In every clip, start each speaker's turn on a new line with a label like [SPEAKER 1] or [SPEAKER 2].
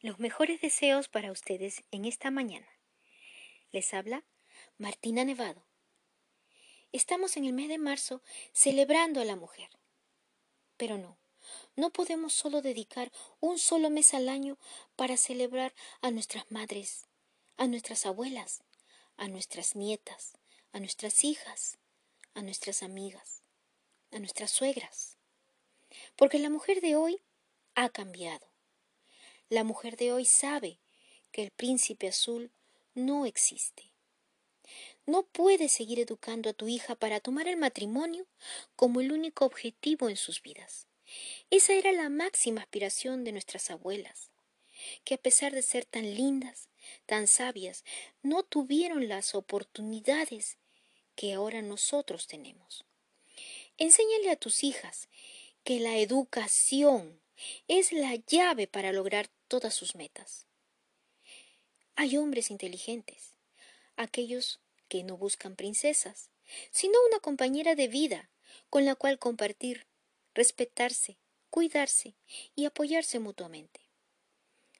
[SPEAKER 1] los mejores deseos para ustedes en esta mañana. Les habla Martina Nevado. Estamos en el mes de marzo celebrando a la mujer. Pero no, no podemos solo dedicar un solo mes al año para celebrar a nuestras madres, a nuestras abuelas, a nuestras nietas, a nuestras hijas, a nuestras amigas, a nuestras suegras. Porque la mujer de hoy ha cambiado. La mujer de hoy sabe que el príncipe azul no existe. No puedes seguir educando a tu hija para tomar el matrimonio como el único objetivo en sus vidas. Esa era la máxima aspiración de nuestras abuelas, que a pesar de ser tan lindas, tan sabias, no tuvieron las oportunidades que ahora nosotros tenemos. Enséñale a tus hijas que la educación es la llave para lograr todas sus metas. Hay hombres inteligentes, aquellos que no buscan princesas, sino una compañera de vida con la cual compartir, respetarse, cuidarse y apoyarse mutuamente.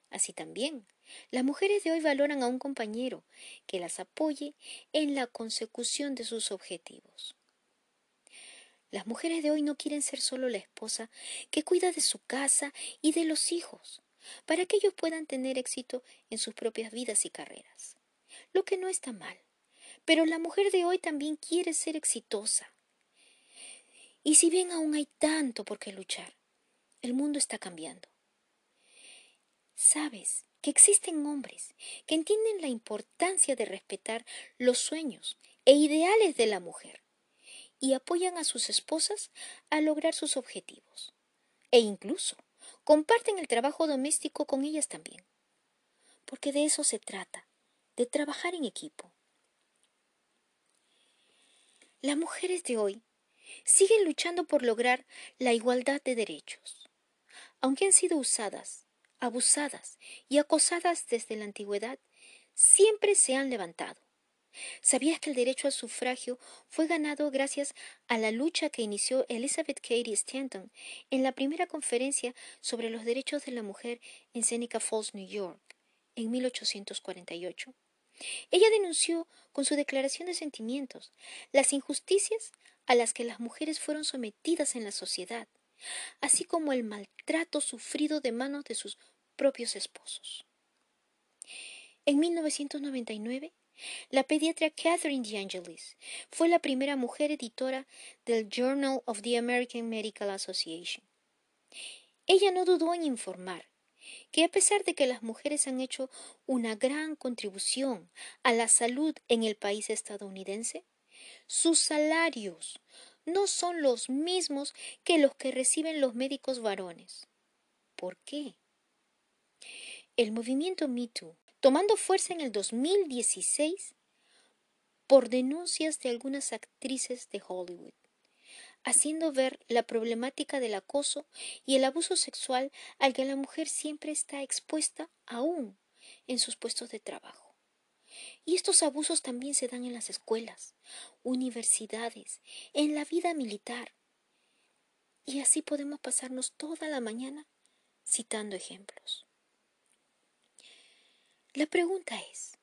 [SPEAKER 1] Así también, las mujeres de hoy valoran a un compañero que las apoye en la consecución de sus objetivos. Las mujeres de hoy no quieren ser solo la esposa que cuida de su casa y de los hijos, para que ellos puedan tener éxito en sus propias vidas y carreras. Lo que no está mal. Pero la mujer de hoy también quiere ser exitosa. Y si bien aún hay tanto por qué luchar, el mundo está cambiando. Sabes que existen hombres que entienden la importancia de respetar los sueños e ideales de la mujer y apoyan a sus esposas a lograr sus objetivos. E incluso comparten el trabajo doméstico con ellas también. Porque de eso se trata, de trabajar en equipo. Las mujeres de hoy siguen luchando por lograr la igualdad de derechos, aunque han sido usadas, abusadas y acosadas desde la antigüedad, siempre se han levantado ¿Sabías que el derecho al sufragio fue ganado gracias a la lucha que inició Elizabeth Cady Stanton en la primera conferencia sobre los derechos de la mujer en Seneca Falls, New York, en 1848? Ella denunció con su declaración de sentimientos las injusticias a las que las mujeres fueron sometidas en la sociedad, así como el maltrato sufrido de manos de sus propios esposos. En 1999, la pediatra Catherine DeAngelis fue la primera mujer editora del Journal of the American Medical Association. Ella no dudó en informar que a pesar de que las mujeres han hecho una gran contribución a la salud en el país estadounidense, sus salarios no son los mismos que los que reciben los médicos varones. ¿Por qué? El movimiento MeToo tomando fuerza en el 2016 por denuncias de algunas actrices de Hollywood, haciendo ver la problemática del acoso y el abuso sexual al que la mujer siempre está expuesta aún en sus puestos de trabajo. Y estos abusos también se dan en las escuelas, universidades, en la vida militar. Y así podemos pasarnos toda la mañana citando ejemplos. La pregunta es,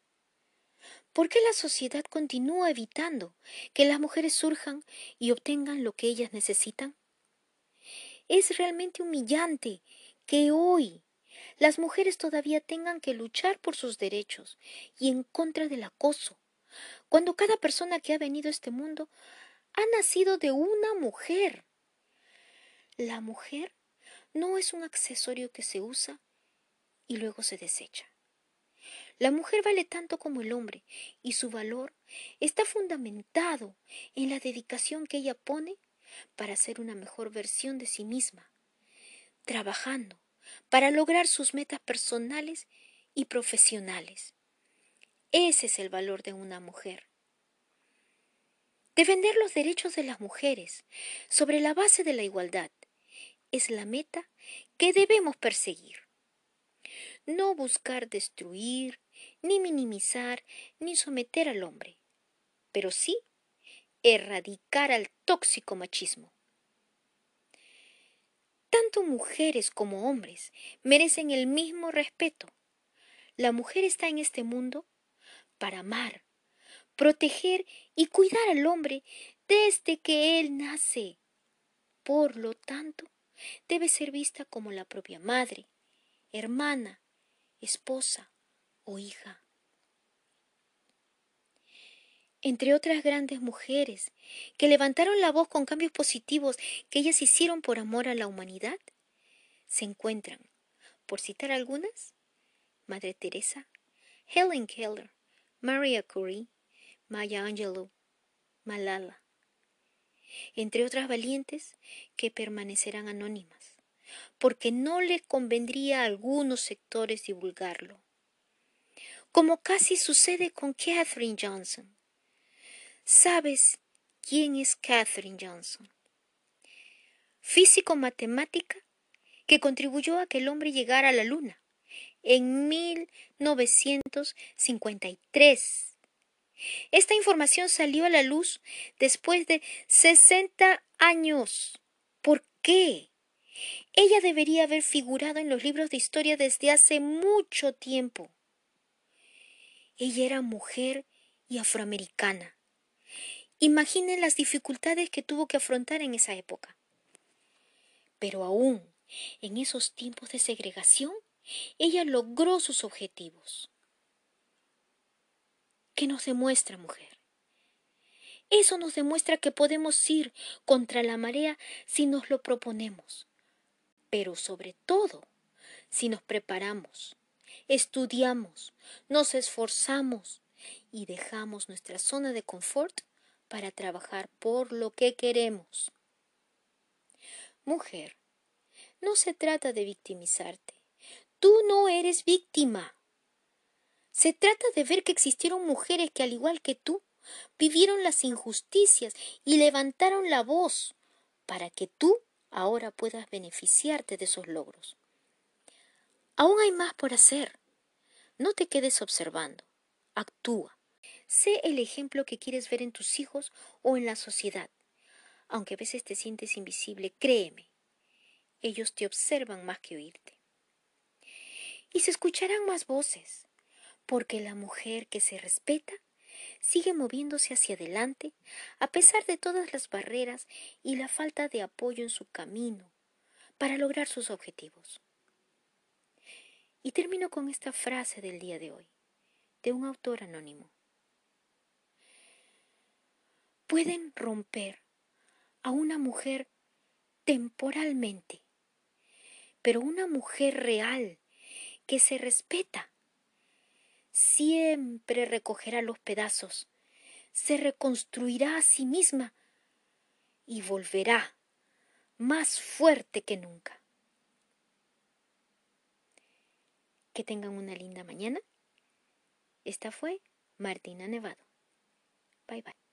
[SPEAKER 1] ¿por qué la sociedad continúa evitando que las mujeres surjan y obtengan lo que ellas necesitan? Es realmente humillante que hoy las mujeres todavía tengan que luchar por sus derechos y en contra del acoso, cuando cada persona que ha venido a este mundo ha nacido de una mujer. La mujer no es un accesorio que se usa y luego se desecha. La mujer vale tanto como el hombre y su valor está fundamentado en la dedicación que ella pone para ser una mejor versión de sí misma, trabajando para lograr sus metas personales y profesionales. Ese es el valor de una mujer. Defender los derechos de las mujeres sobre la base de la igualdad es la meta que debemos perseguir. No buscar destruir, ni minimizar, ni someter al hombre, pero sí erradicar al tóxico machismo. Tanto mujeres como hombres merecen el mismo respeto. La mujer está en este mundo para amar, proteger y cuidar al hombre desde que él nace. Por lo tanto, debe ser vista como la propia madre, hermana, esposa o hija. Entre otras grandes mujeres que levantaron la voz con cambios positivos que ellas hicieron por amor a la humanidad, se encuentran, por citar algunas, Madre Teresa, Helen Keller, Maria Curie, Maya Angelou, Malala, entre otras valientes que permanecerán anónimas, porque no les convendría a algunos sectores divulgarlo, como casi sucede con Katherine Johnson. ¿Sabes quién es Katherine Johnson? Físico-matemática que contribuyó a que el hombre llegara a la Luna en 1953 esta información salió a la luz después de 60 años. ¿Por qué? Ella debería haber figurado en los libros de historia desde hace mucho tiempo. Ella era mujer y afroamericana. Imaginen las dificultades que tuvo que afrontar en esa época. Pero aún en esos tiempos de segregación, ella logró sus objetivos. ¿Qué nos demuestra, mujer? Eso nos demuestra que podemos ir contra la marea si nos lo proponemos, pero sobre todo si nos preparamos, estudiamos, nos esforzamos y dejamos nuestra zona de confort para trabajar por lo que queremos. Mujer, no se trata de victimizarte. Tú no eres víctima. Se trata de ver que existieron mujeres que, al igual que tú, vivieron las injusticias y levantaron la voz para que tú ahora puedas beneficiarte de esos logros. Aún hay más por hacer. No te quedes observando. Actúa. Sé el ejemplo que quieres ver en tus hijos o en la sociedad. Aunque a veces te sientes invisible, créeme. Ellos te observan más que oírte. Y se escucharán más voces porque la mujer que se respeta sigue moviéndose hacia adelante a pesar de todas las barreras y la falta de apoyo en su camino para lograr sus objetivos. Y termino con esta frase del día de hoy, de un autor anónimo. Pueden romper a una mujer temporalmente, pero una mujer real que se respeta siempre recogerá los pedazos, se reconstruirá a sí misma y volverá más fuerte que nunca. Que tengan una linda mañana. Esta fue Martina Nevado. Bye bye.